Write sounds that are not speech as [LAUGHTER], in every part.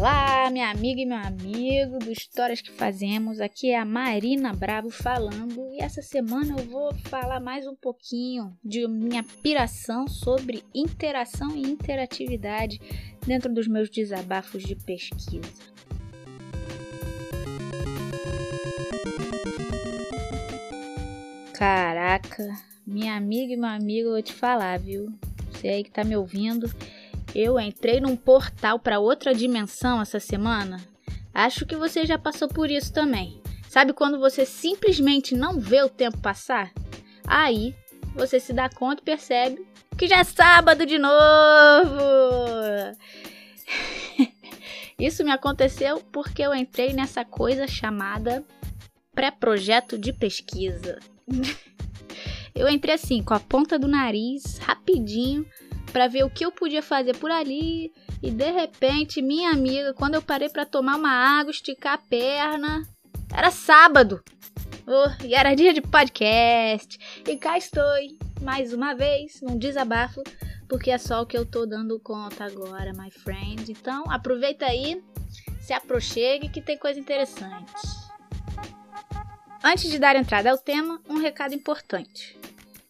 Olá, minha amiga e meu amigo do Histórias que Fazemos. Aqui é a Marina Bravo falando e essa semana eu vou falar mais um pouquinho de minha piração sobre interação e interatividade dentro dos meus desabafos de pesquisa. Caraca, minha amiga e meu amigo, eu vou te falar, viu? Você aí que tá me ouvindo eu entrei num portal para outra dimensão essa semana. Acho que você já passou por isso também. Sabe quando você simplesmente não vê o tempo passar? Aí você se dá conta e percebe que já é sábado de novo. [LAUGHS] Isso me aconteceu porque eu entrei nessa coisa chamada pré-projeto de pesquisa. [LAUGHS] Eu entrei assim, com a ponta do nariz, rapidinho, para ver o que eu podia fazer por ali. E de repente, minha amiga, quando eu parei para tomar uma água, esticar a perna, era sábado. Oh, e era dia de podcast. E cá estou, mais uma vez, num desabafo, porque é só o que eu tô dando conta agora, my friend. Então, aproveita aí, se aproxegue que tem coisa interessante. Antes de dar entrada ao tema, um recado importante.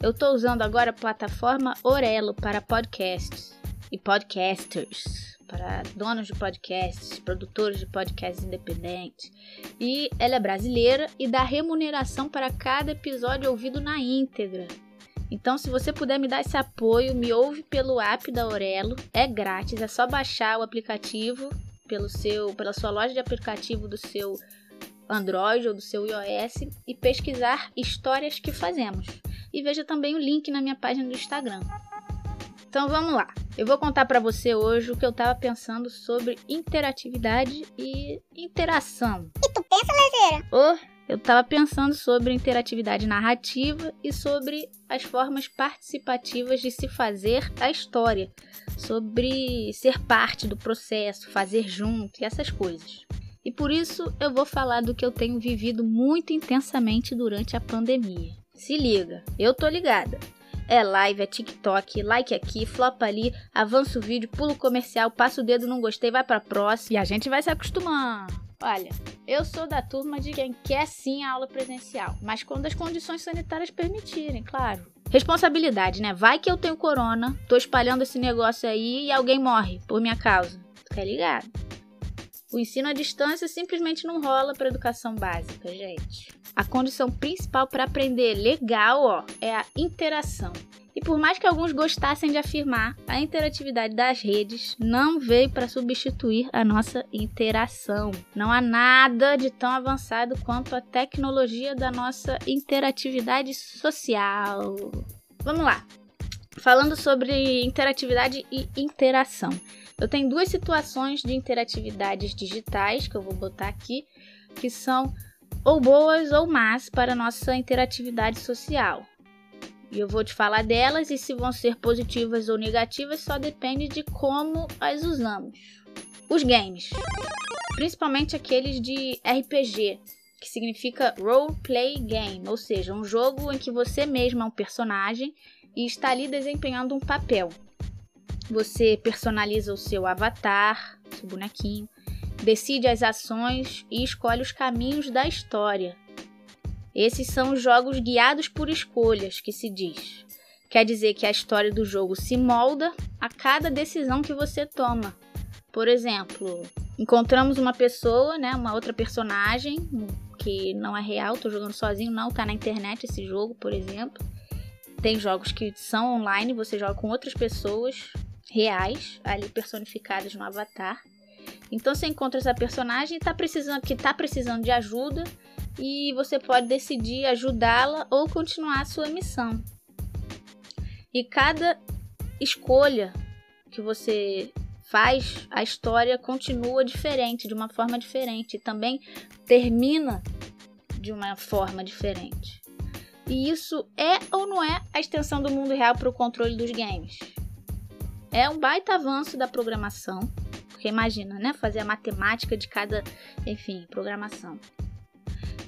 Eu estou usando agora a plataforma Orelo para podcasts e podcasters, para donos de podcasts, produtores de podcasts independentes. E ela é brasileira e dá remuneração para cada episódio ouvido na íntegra. Então, se você puder me dar esse apoio, me ouve pelo app da Orelo, é grátis, é só baixar o aplicativo pelo seu, pela sua loja de aplicativo do seu Android ou do seu iOS e pesquisar histórias que fazemos e veja também o link na minha página do Instagram. Então vamos lá. Eu vou contar para você hoje o que eu estava pensando sobre interatividade e interação. E tu pensa, Lezeira? Oh, eu estava pensando sobre interatividade narrativa e sobre as formas participativas de se fazer a história, sobre ser parte do processo, fazer junto e essas coisas. E por isso eu vou falar do que eu tenho vivido muito intensamente durante a pandemia. Se liga, eu tô ligada. É live, é TikTok, like aqui, flopa ali, avança o vídeo, pula o comercial, passa o dedo, não gostei, vai pra próxima e a gente vai se acostumando. Olha, eu sou da turma de quem quer sim a aula presencial, mas quando as condições sanitárias permitirem, claro. Responsabilidade, né? Vai que eu tenho corona, tô espalhando esse negócio aí e alguém morre por minha causa. Tá ligado? O ensino à distância simplesmente não rola para educação básica, gente. A condição principal para aprender legal, ó, é a interação. E por mais que alguns gostassem de afirmar, a interatividade das redes não veio para substituir a nossa interação. Não há nada de tão avançado quanto a tecnologia da nossa interatividade social. Vamos lá. Falando sobre interatividade e interação. Eu tenho duas situações de interatividades digitais que eu vou botar aqui, que são ou boas ou más para nossa interatividade social. E eu vou te falar delas e se vão ser positivas ou negativas só depende de como as usamos. Os games, principalmente aqueles de RPG, que significa Role Play Game, ou seja, um jogo em que você mesmo é um personagem e está ali desempenhando um papel. Você personaliza o seu avatar, seu bonequinho, decide as ações e escolhe os caminhos da história. Esses são os jogos guiados por escolhas, que se diz. Quer dizer que a história do jogo se molda a cada decisão que você toma. Por exemplo, encontramos uma pessoa, né, uma outra personagem que não é real, tô jogando sozinho, não, tá na internet esse jogo, por exemplo. Tem jogos que são online, você joga com outras pessoas, reais ali personificadas no avatar. Então você encontra essa personagem tá precisando, que está precisando de ajuda e você pode decidir ajudá-la ou continuar a sua missão. E cada escolha que você faz, a história continua diferente, de uma forma diferente, e também termina de uma forma diferente. E isso é ou não é a extensão do mundo real para o controle dos games? é um baita avanço da programação, porque imagina, né, fazer a matemática de cada, enfim, programação.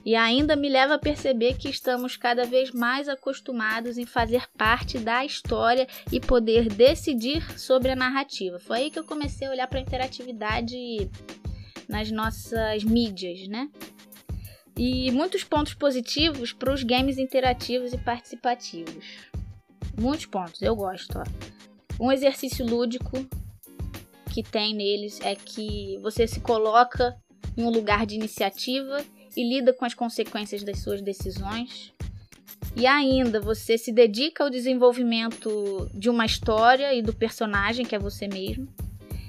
E ainda me leva a perceber que estamos cada vez mais acostumados em fazer parte da história e poder decidir sobre a narrativa. Foi aí que eu comecei a olhar para a interatividade nas nossas mídias, né? E muitos pontos positivos para os games interativos e participativos. Muitos pontos, eu gosto. Ó. Um exercício lúdico que tem neles é que você se coloca em um lugar de iniciativa e lida com as consequências das suas decisões. E ainda você se dedica ao desenvolvimento de uma história e do personagem que é você mesmo.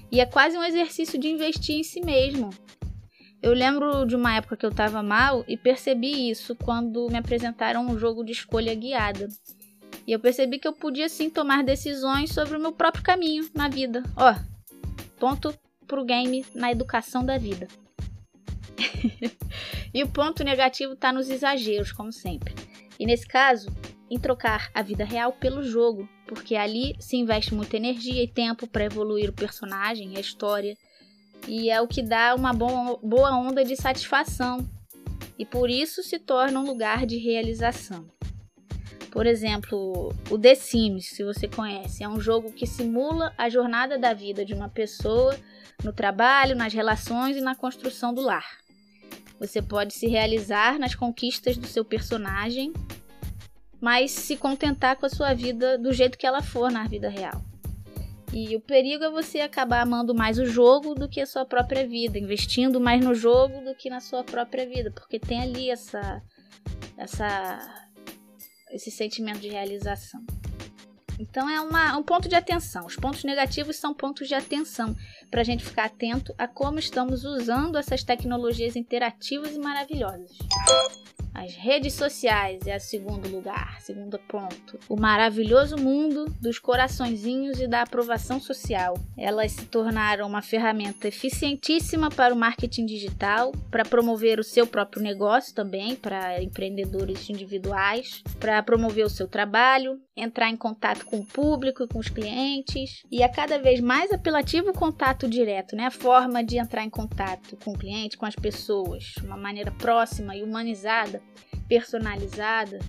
E é quase um exercício de investir em si mesmo. Eu lembro de uma época que eu estava mal e percebi isso quando me apresentaram um jogo de escolha guiada. E eu percebi que eu podia sim tomar decisões sobre o meu próprio caminho na vida. Ó, ponto pro game na educação da vida. [LAUGHS] e o ponto negativo está nos exageros, como sempre. E nesse caso, em trocar a vida real pelo jogo, porque ali se investe muita energia e tempo para evoluir o personagem, a história, e é o que dá uma boa onda de satisfação, e por isso se torna um lugar de realização. Por exemplo, o The Sims, se você conhece, é um jogo que simula a jornada da vida de uma pessoa no trabalho, nas relações e na construção do lar. Você pode se realizar nas conquistas do seu personagem, mas se contentar com a sua vida do jeito que ela for na vida real. E o perigo é você acabar amando mais o jogo do que a sua própria vida, investindo mais no jogo do que na sua própria vida, porque tem ali essa essa esse sentimento de realização. Então é uma, um ponto de atenção. Os pontos negativos são pontos de atenção para a gente ficar atento a como estamos usando essas tecnologias interativas e maravilhosas. As redes sociais é o segundo lugar, segundo ponto. O maravilhoso mundo dos coraçõezinhos e da aprovação social. Elas se tornaram uma ferramenta eficientíssima para o marketing digital, para promover o seu próprio negócio também, para empreendedores individuais, para promover o seu trabalho, entrar em contato com o público e com os clientes. E a cada vez mais apelativo o contato direto, né? A forma de entrar em contato com o cliente, com as pessoas, uma maneira próxima e humanizada personalizada,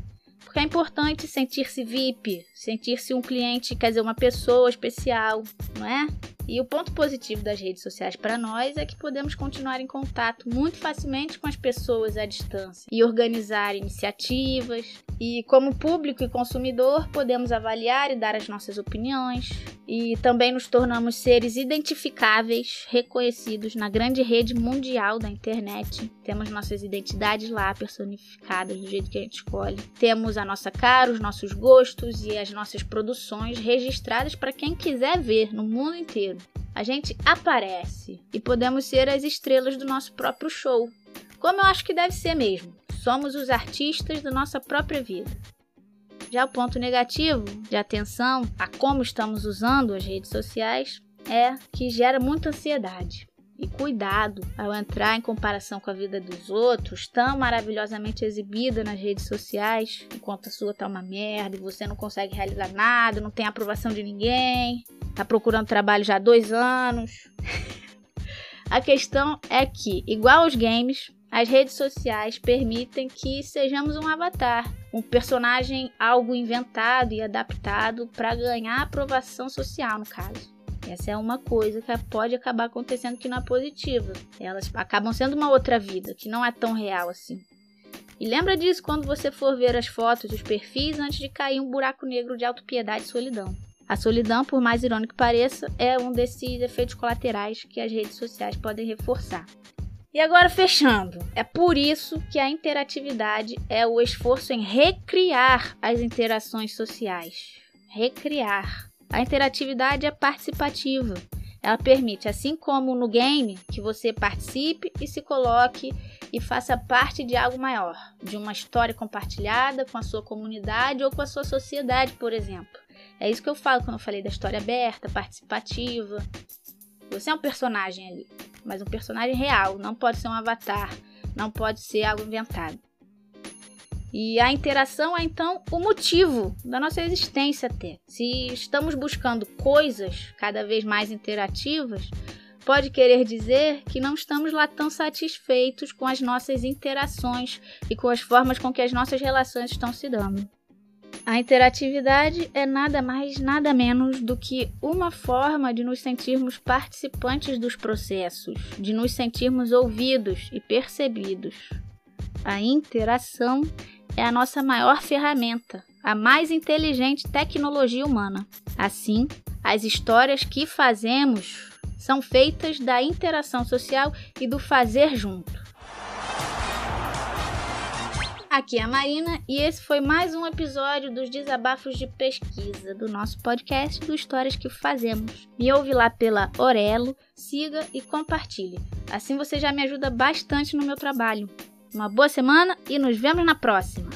porque é importante sentir-se VIP, sentir-se um cliente, quer dizer, uma pessoa especial, não é? E o ponto positivo das redes sociais para nós é que podemos continuar em contato muito facilmente com as pessoas à distância e organizar iniciativas. E como público e consumidor, podemos avaliar e dar as nossas opiniões. E também nos tornamos seres identificáveis, reconhecidos na grande rede mundial da internet. Temos nossas identidades lá personificadas do jeito que a gente escolhe. Temos a nossa cara, os nossos gostos e as nossas produções registradas para quem quiser ver no mundo inteiro. A gente aparece e podemos ser as estrelas do nosso próprio show, como eu acho que deve ser mesmo. Somos os artistas da nossa própria vida. Já o ponto negativo de atenção a como estamos usando as redes sociais é que gera muita ansiedade. E cuidado ao entrar em comparação com a vida dos outros, tão maravilhosamente exibida nas redes sociais, enquanto a sua tá uma merda e você não consegue realizar nada, não tem aprovação de ninguém, tá procurando trabalho já há dois anos. [LAUGHS] a questão é que, igual aos games, as redes sociais permitem que sejamos um avatar, um personagem algo inventado e adaptado para ganhar aprovação social, no caso. Essa é uma coisa que pode acabar acontecendo que não é positiva. Elas acabam sendo uma outra vida, que não é tão real assim. E lembra disso quando você for ver as fotos, os perfis, antes de cair um buraco negro de autopiedade e solidão. A solidão, por mais irônico que pareça, é um desses efeitos colaterais que as redes sociais podem reforçar. E agora fechando, é por isso que a interatividade é o esforço em recriar as interações sociais. Recriar. A interatividade é participativa. Ela permite, assim como no game, que você participe e se coloque e faça parte de algo maior, de uma história compartilhada com a sua comunidade ou com a sua sociedade, por exemplo. É isso que eu falo quando eu falei da história aberta, participativa. Você é um personagem ali, mas um personagem real, não pode ser um avatar, não pode ser algo inventado. E a interação é então o motivo da nossa existência até. Se estamos buscando coisas cada vez mais interativas, pode querer dizer que não estamos lá tão satisfeitos com as nossas interações e com as formas com que as nossas relações estão se dando. A interatividade é nada mais, nada menos do que uma forma de nos sentirmos participantes dos processos, de nos sentirmos ouvidos e percebidos. A interação é a nossa maior ferramenta, a mais inteligente tecnologia humana. Assim, as histórias que fazemos são feitas da interação social e do fazer junto. Aqui é a Marina e esse foi mais um episódio dos Desabafos de Pesquisa do nosso podcast do Histórias que Fazemos. Me ouve lá pela Orelo, siga e compartilhe. Assim você já me ajuda bastante no meu trabalho. Uma boa semana e nos vemos na próxima!